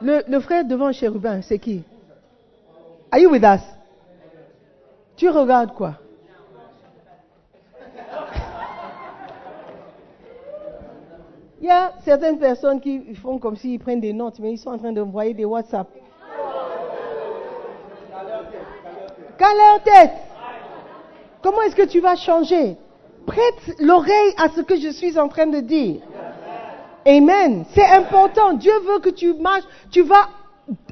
Le, frère devant chérubin, c'est qui? Are you with us? Tu regardes quoi? Il y a certaines personnes qui font comme s'ils prennent des notes, mais ils sont en train d'envoyer des WhatsApp. Qu'à leur tête. Comment est-ce que tu vas changer? Prête l'oreille à ce que je suis en train de dire. Amen. C'est important. Dieu veut que tu marches, tu vas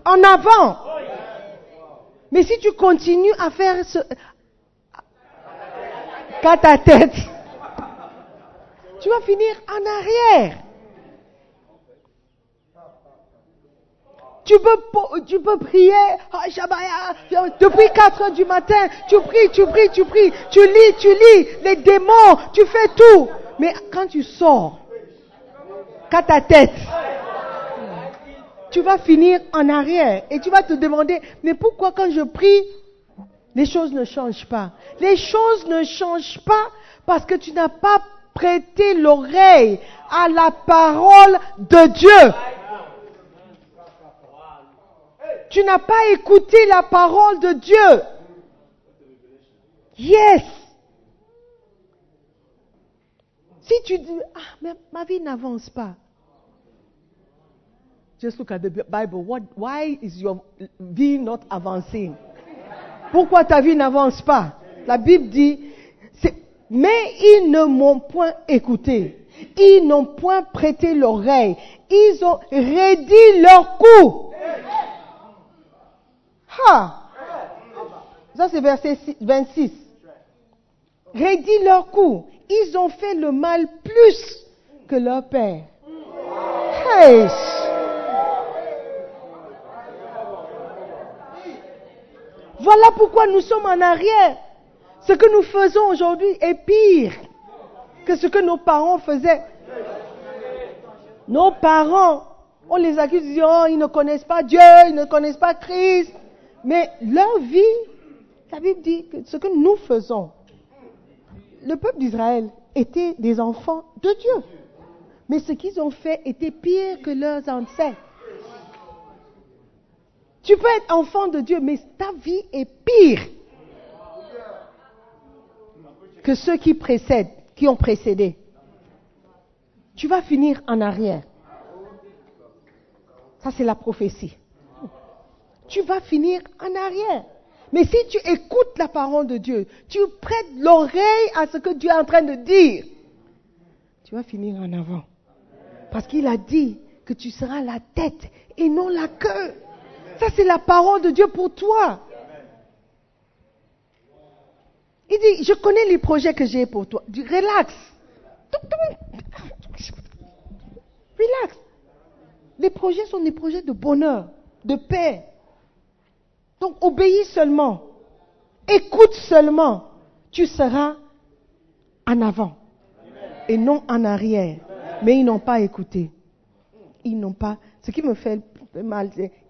en avant. Mais si tu continues à faire ce... qu'à ta tête, tu vas finir en arrière. Tu peux, tu peux prier, ah, depuis 4 heures du matin, tu pries, tu pries, tu pries, tu lis, tu lis, les démons, tu fais tout. Mais quand tu sors, qu'à ta tête, tu vas finir en arrière et tu vas te demander, mais pourquoi quand je prie, les choses ne changent pas? Les choses ne changent pas parce que tu n'as pas prêté l'oreille à la parole de Dieu. Tu n'as pas écouté la parole de Dieu. Yes. Si tu dis, ah, mais ma vie n'avance pas. Just look at the Bible. What, why is your vie not avancing? Pourquoi ta vie n'avance pas? La Bible dit, mais ils ne m'ont point écouté. Ils n'ont point prêté l'oreille. Ils ont rédit leur cou. Ha! Ça, c'est verset 26. Rédit leur cou. Ils ont fait le mal plus que leur père. Hey! Voilà pourquoi nous sommes en arrière. Ce que nous faisons aujourd'hui est pire que ce que nos parents faisaient. Nos parents, on les accuse, oh, ils ne connaissent pas Dieu, ils ne connaissent pas Christ. Mais leur vie, la Bible dit que ce que nous faisons, le peuple d'Israël était des enfants de Dieu. Mais ce qu'ils ont fait était pire que leurs ancêtres. Tu peux être enfant de Dieu, mais ta vie est pire que ceux qui précèdent, qui ont précédé. Tu vas finir en arrière. Ça, c'est la prophétie. Tu vas finir en arrière. Mais si tu écoutes la parole de Dieu, tu prêtes l'oreille à ce que Dieu est en train de dire, tu vas finir en avant. Parce qu'il a dit que tu seras la tête et non la queue. Ça, c'est la parole de Dieu pour toi. Il dit, je connais les projets que j'ai pour toi. Du relax. Relax. Les projets sont des projets de bonheur, de paix. Donc obéis seulement. Écoute seulement. Tu seras en avant et non en arrière. Mais ils n'ont pas écouté. Ils n'ont pas. Ce qui me fait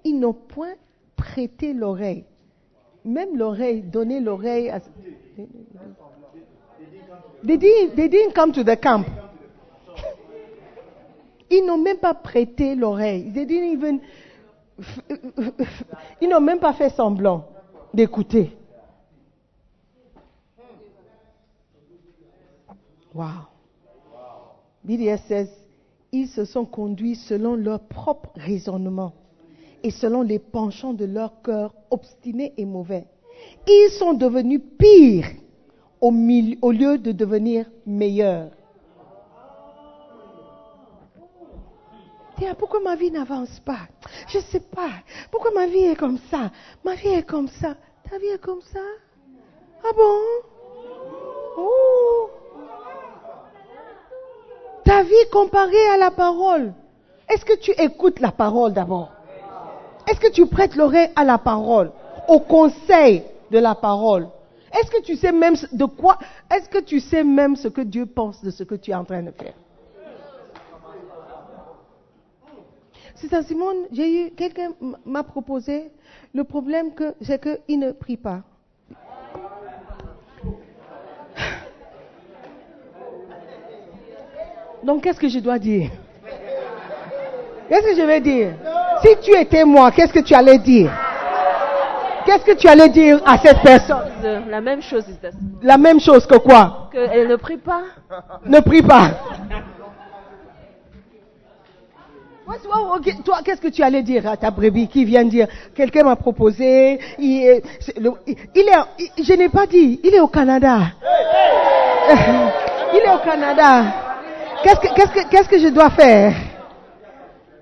ils n'ont point prêté l'oreille. Même l'oreille, donner l'oreille à. They didn't, they didn't come to the camp. Ils n'ont même pas prêté l'oreille. They didn't even. Ils n'ont même pas fait semblant d'écouter. Wow. BDS says, ils se sont conduits selon leur propre raisonnement et selon les penchants de leur cœur obstinés et mauvais. Ils sont devenus pires au, lieu de devenir meilleurs. pourquoi ma vie n'avance pas? Je ne sais pas. Pourquoi ma vie est comme ça? Ma vie est comme ça. Ta vie est comme ça? Ah bon? Oh. Ta vie comparée à la parole. Est-ce que tu écoutes la parole d'abord? Est-ce que tu prêtes l'oreille à la parole, au conseil de la parole? Est-ce que tu sais même de quoi Est-ce que tu sais même ce que Dieu pense de ce que tu es en train de faire? C'est ça, Simone, j'ai eu, quelqu'un m'a proposé, le problème que, c'est qu'il ne prie pas. Donc, qu'est-ce que je dois dire? Qu'est-ce que je vais dire? Si tu étais moi, qu'est-ce que tu allais dire? Qu'est-ce que tu allais dire à cette personne? La même chose. La même chose que quoi? Qu'elle ne prie pas. Ne prie pas. Toi, qu'est-ce que tu allais dire à ta brebis qui vient dire? Quelqu'un m'a proposé. Il, est, il est, je n'ai pas dit. Il est au Canada. Il est au Canada. Qu'est-ce que, qu'est-ce que, qu'est-ce que je dois faire?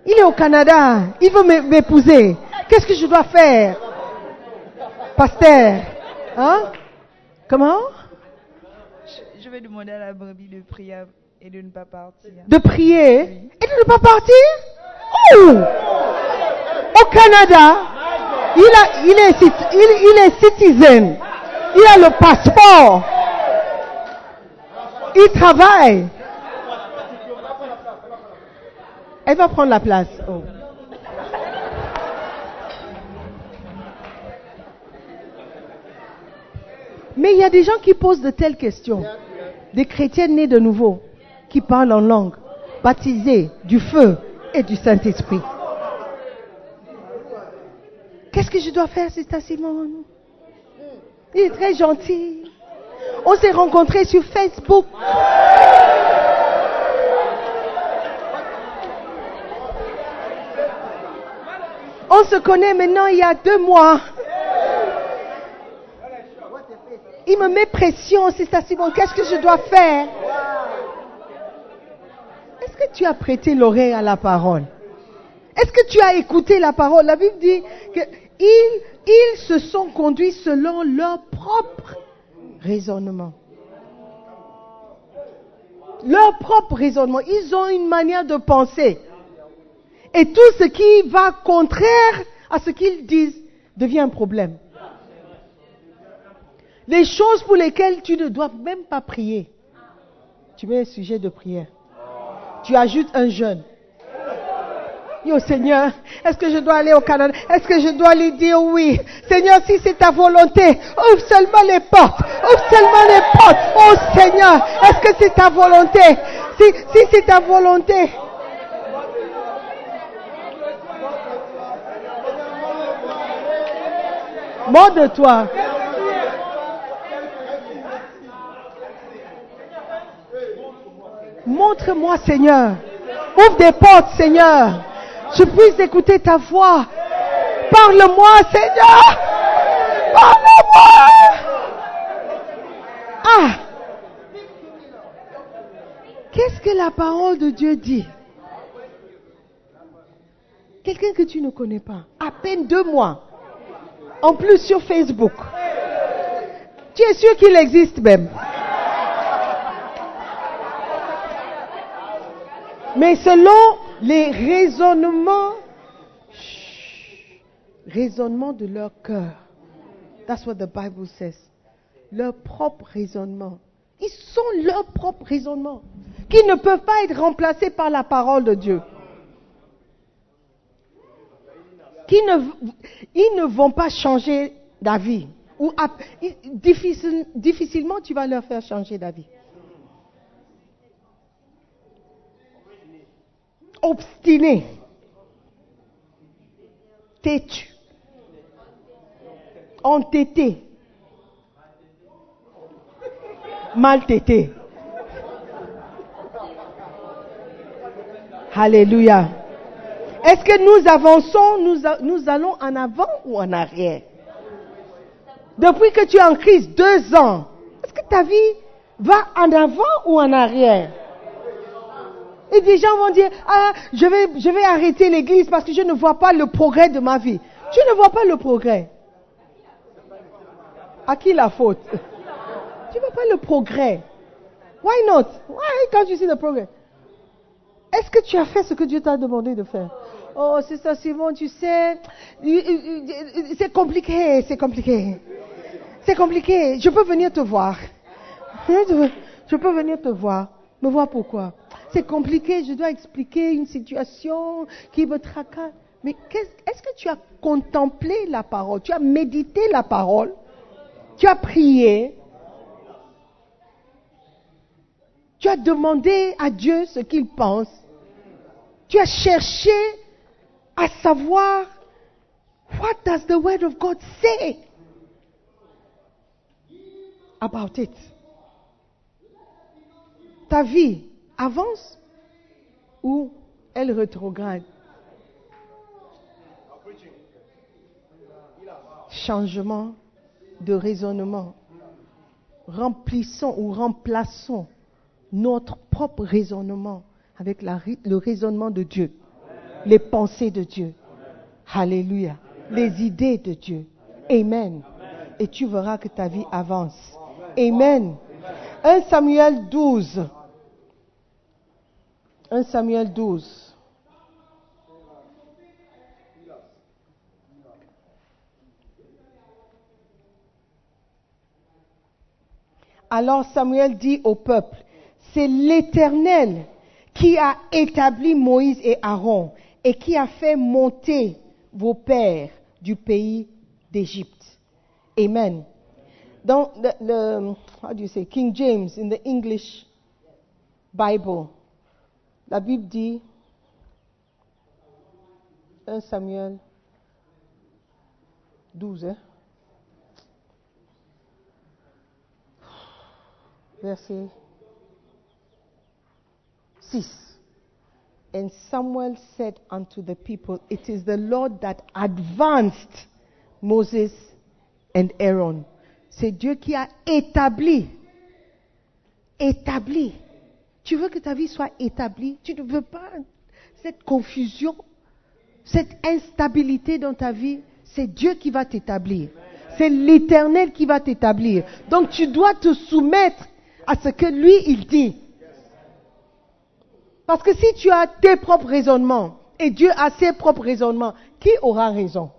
Il est au Canada. Il veut m'épouser. Qu'est-ce que je dois faire? Pasteur. Hein? Comment? Je, vais demander à la brebis de prier et de ne pas partir. De prier et de ne pas partir? Oh Au Canada, il, a, il, est, il, il est citizen. Il a le passeport. Il travaille. Elle va prendre la place. Oh. Mais il y a des gens qui posent de telles questions. Des chrétiens nés de nouveau, qui parlent en langue, baptisés du feu et du Saint-Esprit. Qu'est-ce que je dois faire, Sister Simone? Il est très gentil. On s'est rencontrés sur Facebook. On se connaît maintenant il y a deux mois. Il me met pression, Sister Simone. Qu'est-ce que je dois faire? Est-ce que tu as prêté l'oreille à la parole? Est-ce que tu as écouté la parole? La Bible dit qu'ils ils se sont conduits selon leur propre raisonnement. Leur propre raisonnement. Ils ont une manière de penser. Et tout ce qui va contraire à ce qu'ils disent devient un problème. Les choses pour lesquelles tu ne dois même pas prier. Tu mets un sujet de prière. Tu ajoutes un jeûne. Yo Seigneur, est-ce que je dois aller au Canada? Est-ce que je dois lui dire oui? Seigneur, si c'est ta volonté, ouvre seulement les portes. Ouvre seulement les portes. Oh Seigneur, est-ce que c'est ta volonté? Si, si c'est ta volonté. Mort de toi. Montre-moi, Seigneur. Ouvre des portes, Seigneur. Je puisse écouter ta voix. Parle-moi, Seigneur. Parle-moi. Ah. Qu'est-ce que la parole de Dieu dit? Quelqu'un que tu ne connais pas. À peine deux mois. En plus sur Facebook. Tu es sûr qu'il existe même. Mais selon les raisonnements, raisonnements de leur cœur. That's what the Bible says. Leur propre raisonnement. Ils sont leur propre raisonnement. Qui ne peuvent pas être remplacés par la parole de Dieu. Qui ne, ils ne vont pas changer d'avis. Ou difficilement tu vas leur faire changer d'avis. obstiné, têtu, entêté, mal têté. Alléluia. Est-ce que nous avançons, nous, allons en avant ou en arrière? Depuis que tu es en crise, deux ans, est-ce que ta vie va en avant ou en arrière? Et des gens vont dire, ah, je vais, je vais arrêter l'église parce que je ne vois pas le progrès de ma vie. Tu ne vois pas le progrès. À qui la faute? Tu ne vois pas le progrès. Why not? Why can't you see the progress? Est-ce que tu as fait ce que Dieu t'a demandé de faire? Oh, c'est ça, Simon, tu sais, c'est compliqué, c'est compliqué. C'est compliqué. Je peux venir te voir. Je peux venir te voir. Me voir pourquoi? c'est compliqué, je dois expliquer une situation qui me tracasse. Mais est-ce que tu as contemplé la parole? Tu as médité la parole? Tu as prié? Tu as demandé à Dieu ce qu'il pense? Tu as cherché à savoir what does the word of God say about it? Ta vie avance ou elle rétrograde? Changement de raisonnement. Remplissons ou remplaçons notre propre raisonnement avec le raisonnement de Dieu, les pensées de Dieu. Alléluia. Les idées de Dieu. Amen. Et tu verras que ta vie avance. Amen. 1 Samuel 12. 1 Samuel 12. Alors Samuel dit au peuple, c'est l'Éternel qui a établi Moïse et Aaron et qui a fait monter vos pères du pays d'Égypte. Amen. Dans le, le- how do you say, King James, in the English Bible, la Bible dit, 1 Samuel 12, hein? verset 6. And Samuel said unto the people, It is the Lord that advanced Moses and Aaron. C'est Dieu qui a établi. Établi. Tu veux que ta vie soit établie? Tu ne veux pas cette confusion, cette instabilité dans ta vie? C'est Dieu qui va t'établir. C'est l'Éternel qui va t'établir. Donc tu dois te soumettre à ce que lui, il dit. Parce que si tu as tes propres raisonnements et Dieu a ses propres raisonnements, qui aura raison?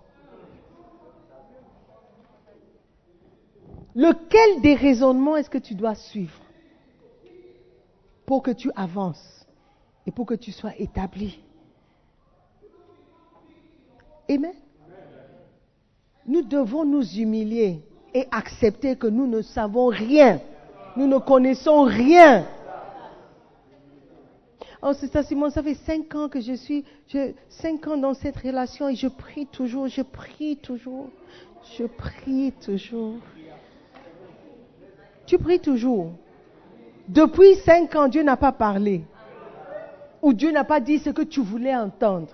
Lequel des raisonnements est-ce que tu dois suivre pour que tu avances et pour que tu sois établi? Amen. Nous devons nous humilier et accepter que nous ne savons rien. Nous ne connaissons rien. Oh, c'est ça, Simon, ça fait cinq ans que je suis, je, cinq ans dans cette relation et je prie toujours, je prie toujours, je prie toujours. Tu pries toujours. Depuis cinq ans, Dieu n'a pas parlé. Ou Dieu n'a pas dit ce que tu voulais entendre.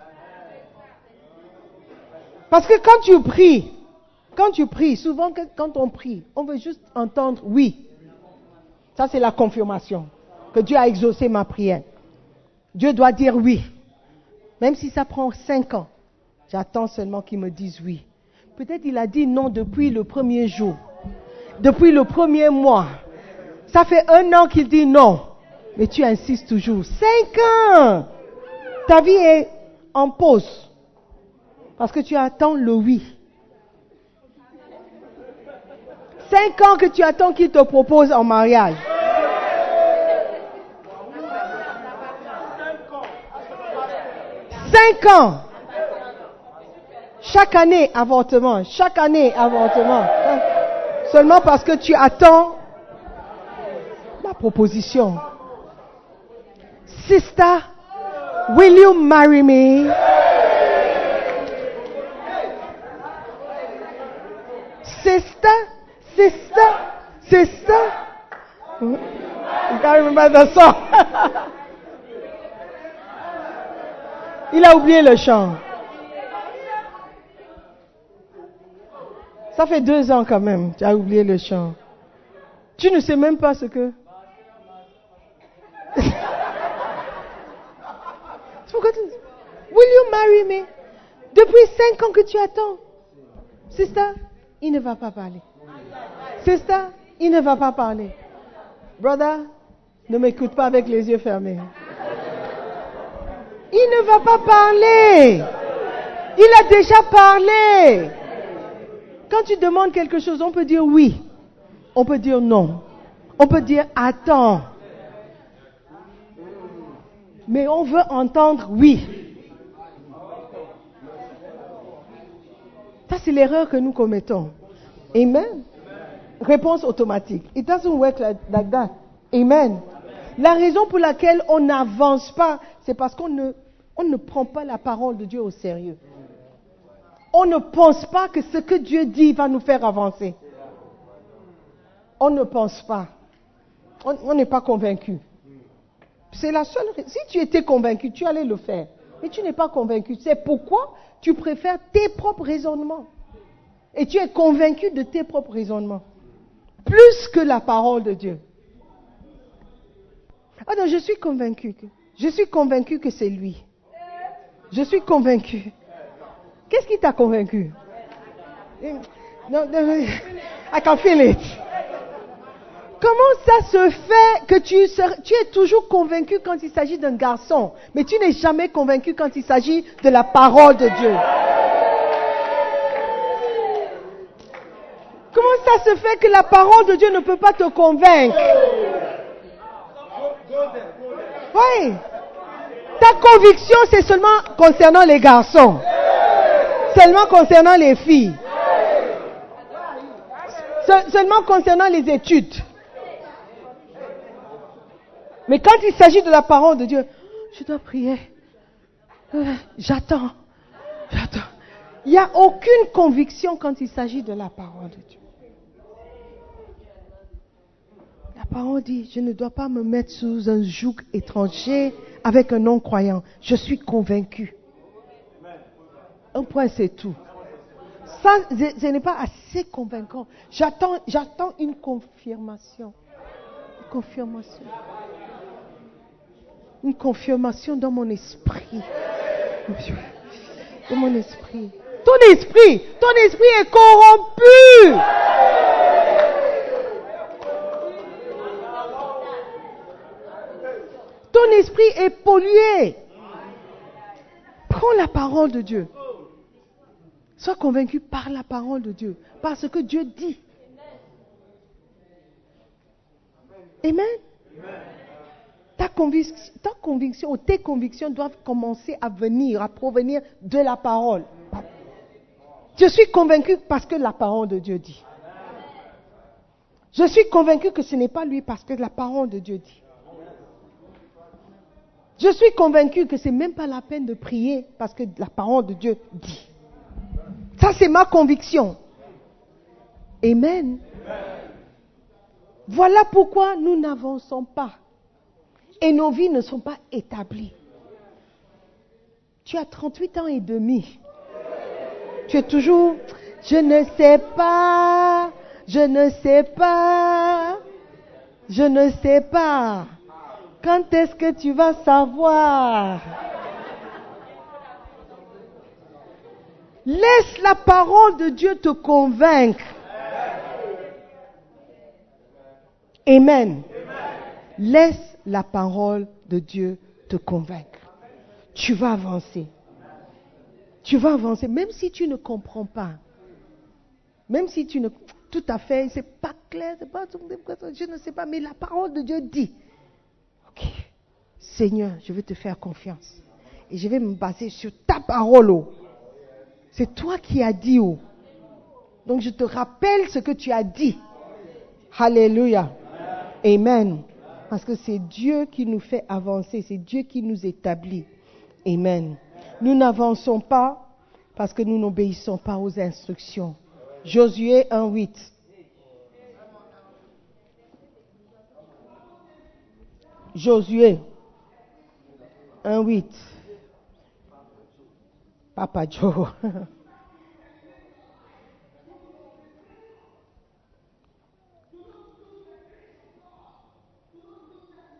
Parce que quand tu pries, quand tu pries, souvent quand on prie, on veut juste entendre oui. Ça, c'est la confirmation que Dieu a exaucé ma prière. Dieu doit dire oui. Même si ça prend cinq ans, j'attends seulement qu'il me dise oui. Peut-être il a dit non depuis le premier jour, depuis le premier mois. Ça fait un an qu'il dit non, mais tu insistes toujours. Cinq ans Ta vie est en pause parce que tu attends le oui. Cinq ans que tu attends qu'il te propose en mariage. Cinq ans. Chaque année, avortement. Chaque année, avortement. Seulement parce que tu attends la proposition. Sister, will you marry me? Sister, sister, sister. You can't remember the song. Il a oublié le chant. Ça fait deux ans quand même, tu as oublié le chant. Tu ne sais même pas ce que... C'est. Will you marry me? Depuis cinq ans que tu attends. Sister, il ne va pas parler. Sister, il ne va pas parler. Brother, ne m'écoute pas avec les yeux fermés. Il ne va pas parler. Il a déjà parlé. Quand tu demandes quelque chose, on peut dire oui. On peut dire non. On peut dire attends. Mais on veut entendre oui. Ça, c'est l'erreur que nous commettons. Amen. Réponse automatique. It doesn't work like, that. Amen. La raison pour laquelle on n'avance pas, c'est parce qu'on ne prend pas la parole de Dieu au sérieux. On ne pense pas que ce que Dieu dit va nous faire avancer. On ne pense pas. On n'est pas convaincu. C'est la seule. Si tu étais convaincu, tu allais le faire. Mais tu n'es pas convaincu. C'est pourquoi tu préfères tes propres raisonnements. Et tu es convaincu de tes propres raisonnements. Plus que la parole de Dieu. Ah non, je suis convaincu. Que, je suis convaincu que c'est lui. Je suis convaincu. Qu'est-ce qui t'a convaincu? I can feel it. Comment ça se fait que tu, tu es toujours convaincu quand il s'agit d'un garçon, mais tu n'es jamais convaincu quand il s'agit de la parole de Dieu? Comment ça se fait que la parole de Dieu ne peut pas te convaincre? Oui. Ta conviction, c'est seulement concernant les garçons. Seulement concernant les filles. Seulement concernant les études. Mais quand il s'agit de la parole de Dieu, je dois prier. J'attends. J'attends. Il n'y a aucune conviction quand il s'agit de la parole de Dieu. La parole dit, je ne dois pas me mettre sous un joug étranger avec un non-croyant. Je suis convaincu. Un point, c'est tout. Ça, ce n'est pas assez convaincant. J'attends, j'attends une confirmation. Une confirmation une confirmation dans mon esprit. Dans mon esprit. Ton esprit, ton esprit est corrompu. Ton esprit est pollué. Prends la parole de Dieu. Sois convaincu par la parole de Dieu, par ce que Dieu dit. Amen. Ta conviction, ou tes convictions doivent commencer à venir, à provenir de la parole. Je suis convaincu parce que la parole de Dieu dit. Je suis convaincu que ce n'est pas lui parce que la parole de Dieu dit. Je suis convaincu que ce n'est même pas la peine de prier parce que la parole de Dieu dit. Ça, c'est ma conviction. Amen. Voilà pourquoi nous n'avançons pas et nos vies ne sont pas établies. Tu as 38 ans et demi. Tu es toujours, je ne sais pas, je ne sais pas, je ne sais pas. Quand est-ce que tu vas savoir? Laisse la parole de Dieu te convaincre. Amen. Laisse la parole de Dieu te convaincre. Tu vas avancer. Tu vas avancer, même si tu ne comprends pas. Même si tu ne... Tout à fait, c'est pas clair, pas... Je ne sais pas, mais la parole de Dieu dit, Seigneur, je vais te faire confiance. Et je vais me baser sur ta parole. Oh. C'est toi qui as dit. Oh. Donc je te rappelle ce que tu as dit. Alléluia. Amen. Parce que c'est Dieu qui nous fait avancer, c'est Dieu qui nous établit. Amen. Nous n'avançons pas parce que nous n'obéissons pas aux instructions. Josué 1.8. Josué 1.8. Papa Joe.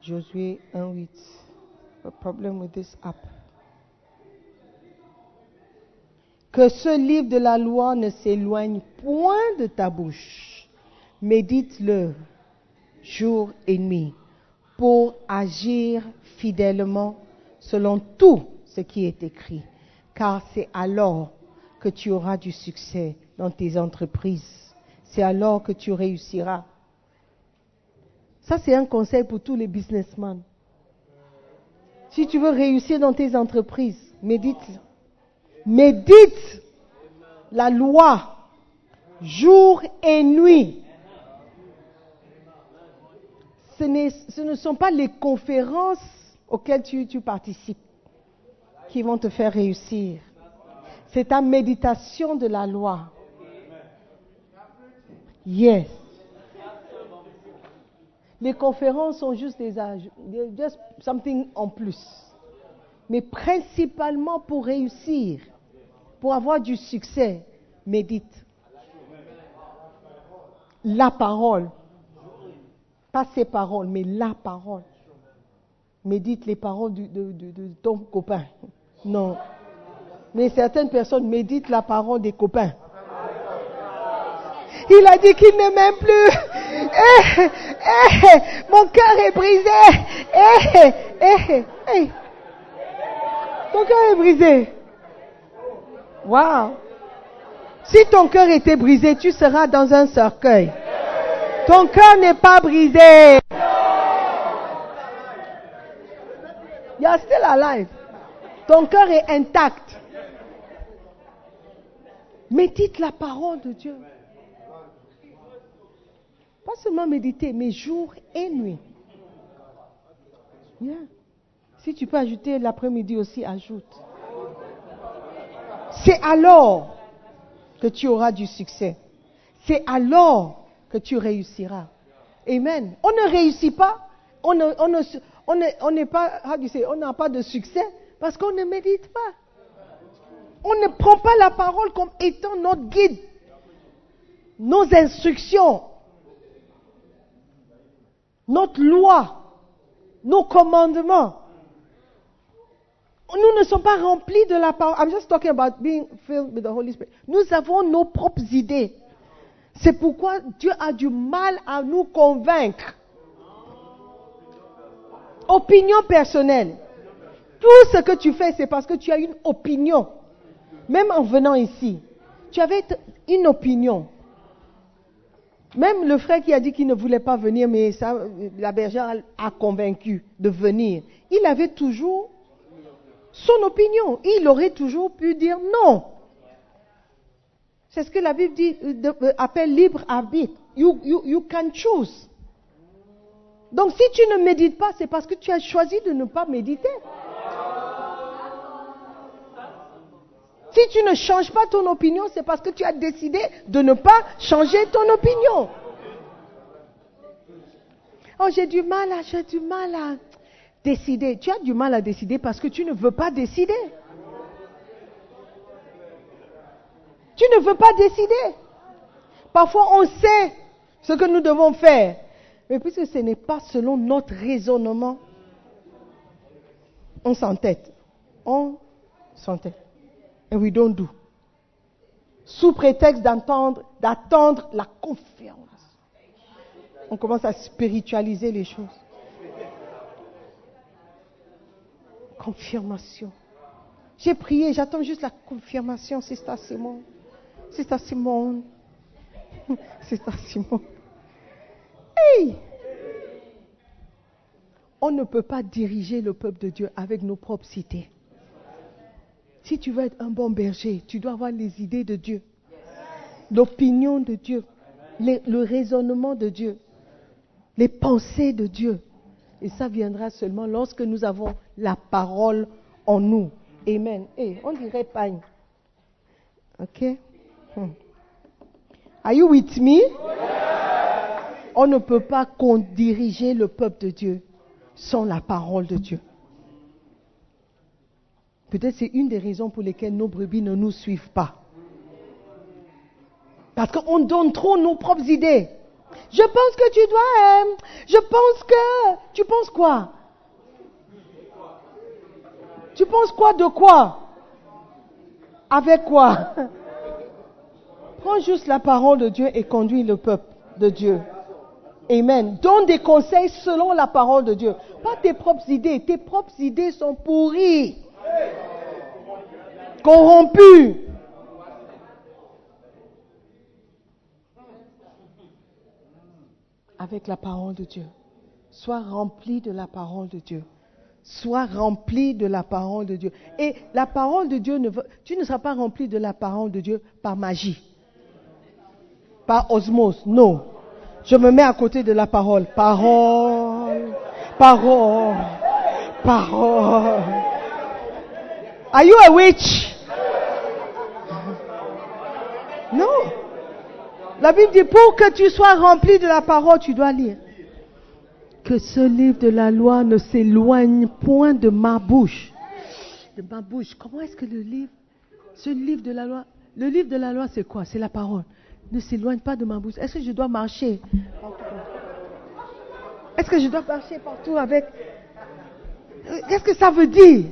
Josué 1.8. A problem with this app. Que ce livre de la loi ne s'éloigne point de ta bouche. Médite-le jour et nuit pour agir fidèlement selon tout ce qui est écrit. Car c'est alors que tu auras du succès dans tes entreprises. C'est alors que tu réussiras ça, c'est un conseil pour tous les businessmen. Si tu veux réussir dans tes entreprises, médite. Médite la loi jour et nuit. Ce, ne sont pas les conférences auxquelles tu, tu participes qui vont te faire réussir. C'est ta méditation de la loi. Yes. Les conférences sont juste des âges, just something en plus. Mais principalement pour réussir, pour avoir du succès, médite. La parole. Pas ses paroles, mais la parole. Médite les paroles de, ton copain. Non. Mais certaines personnes méditent la parole des copains. Il a dit qu'il ne m'aime plus. Eh, eh, mon cœur est brisé. Eh, eh, eh. Ton cœur est brisé. Wow. Si ton cœur était brisé, tu seras dans un cercueil. Ton cœur n'est pas brisé. You are still alive. Ton cœur est intact. Médite la parole de Dieu. Pas seulement méditer, mais jour et nuit. Si tu peux ajouter l'après-midi aussi, ajoute. C'est alors que tu auras du succès. C'est alors que tu réussiras. Amen. On ne réussit pas, on on on n'a pas de succès parce qu'on ne médite pas. On ne prend pas la parole comme étant notre guide, nos instructions, notre loi, nos commandements. Nous ne sommes pas remplis de la parole. Nous avons nos propres idées. C'est pourquoi Dieu a du mal à nous convaincre. Opinion personnelle. Tout ce que tu fais, c'est parce que tu as une opinion. Même en venant ici, tu avais une opinion. Même le frère qui a dit qu'il ne voulait pas venir, mais ça, la bergère a convaincu de venir. Il avait toujours son opinion. Il aurait toujours pu dire non. C'est ce que la Bible dit, euh, euh, appelle libre arbitre. You, you, you can choose. Donc si tu ne médites pas, c'est parce que tu as choisi de ne pas méditer. Si tu ne changes pas ton opinion, c'est parce que tu as décidé de ne pas changer ton opinion. Oh, j'ai du mal à, j'ai du mal à décider. Tu as du mal à décider parce que tu ne veux pas décider. Tu ne veux pas décider. Parfois, on sait ce que nous devons faire. Mais puisque ce n'est pas selon notre raisonnement, on s'entête. On s'entête. And we don't do. Sous prétexte d'attendre la confiance. On commence à spiritualiser les choses. Confirmation. J'ai prié, j'attends juste la confirmation, c'est ça Simon. C'est ça Simon. C'est ça Simon. On ne peut pas diriger le peuple de Dieu avec nos propres cités. Si tu veux être un bon berger, tu dois avoir les idées de Dieu, l'opinion de Dieu, le raisonnement de Dieu, les pensées de Dieu. Et ça viendra seulement lorsque nous avons la parole en nous. Amen. Et on dirait pagne. OK? Hmm. Are you with me? On ne peut pas diriger le peuple de Dieu sans la parole de Dieu. Peut-être c'est une des raisons pour lesquelles nos brebis ne nous suivent pas. Parce qu'on donne trop nos propres idées. Je pense que tu dois... Euh, je pense que... Tu penses quoi? Tu penses quoi de quoi? Avec quoi? Prends juste la parole de Dieu et conduis le peuple de Dieu. Amen. Donne des conseils selon la parole de Dieu. Pas tes propres idées. Tes propres idées sont pourries corrompu. Avec la parole de Dieu. Sois rempli de la parole de Dieu. Sois rempli de la parole de Dieu. Et la parole de Dieu ne veut, tu ne seras pas rempli de la parole de Dieu par magie. Par osmose. Non. Je me mets à côté de la parole. Parole. Parole. Parole. Are you a witch? Non. La Bible dit pour que tu sois rempli de la parole, tu dois lire. Que ce livre de la loi ne s'éloigne point de ma bouche. De ma bouche. Comment est-ce que le livre, ce livre de la loi, le livre de la loi c'est quoi? C'est la parole. Ne s'éloigne pas de ma bouche. Est-ce que je dois marcher Est-ce que je dois marcher partout avec... Qu'est-ce que ça veut dire?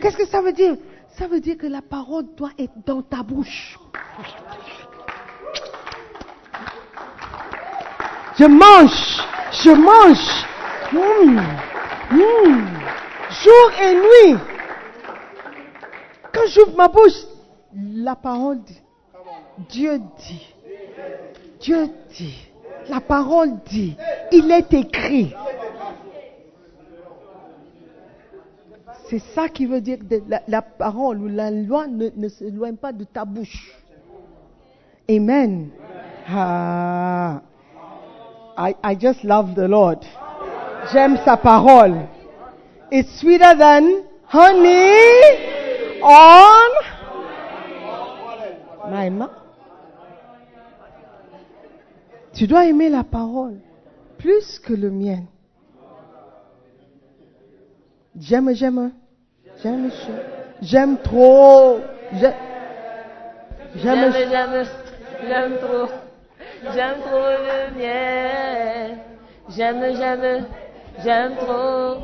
Qu'est-ce que ça veut dire? Ça veut dire que la parole doit être dans ta bouche. Je mange, je mange, Mmh. Mmh. jour et nuit. Quand j'ouvre ma bouche, la parole Dieu dit, Dieu dit, la parole dit, il est écrit. C'est ça qui veut dire que la, parole ou la loi ne, ne s'éloigne pas de ta bouche. Amen. Ah. I, I just love the Lord. J'aime sa parole. It's sweeter than honey on my. Tu dois aimer la parole plus que le mien. J'aime, j'aime, j'aime, j'aime, j'aime trop. J'aime, J'aime, j'aime, j'aime trop. J'aime trop le miel. J'aime, j'aime, j'aime trop.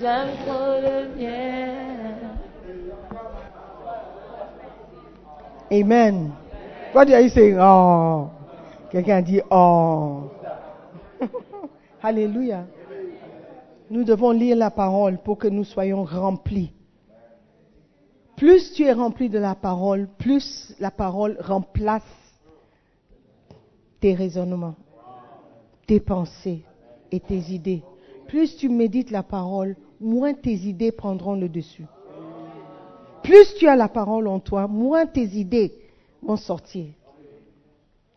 J'aime trop le miel. Amen. What are you saying? Oh. Quelqu'un dit oh. Alléluia. Nous devons lire la parole pour que nous soyons remplis. Plus tu es rempli de la parole, plus la parole remplace tes raisonnements, tes pensées et tes idées. Plus tu médites la parole, moins tes idées prendront le dessus. Plus tu as la parole en toi, moins tes idées vont sortir.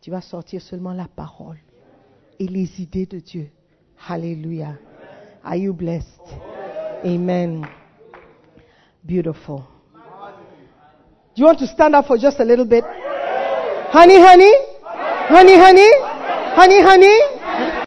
Tu vas sortir seulement la parole et les idées de Dieu. Hallelujah. Are you blessed? Amen. Beautiful. Do you want to stand up for just a little bit? Honey, honey? Honey, honey? Honey, honey?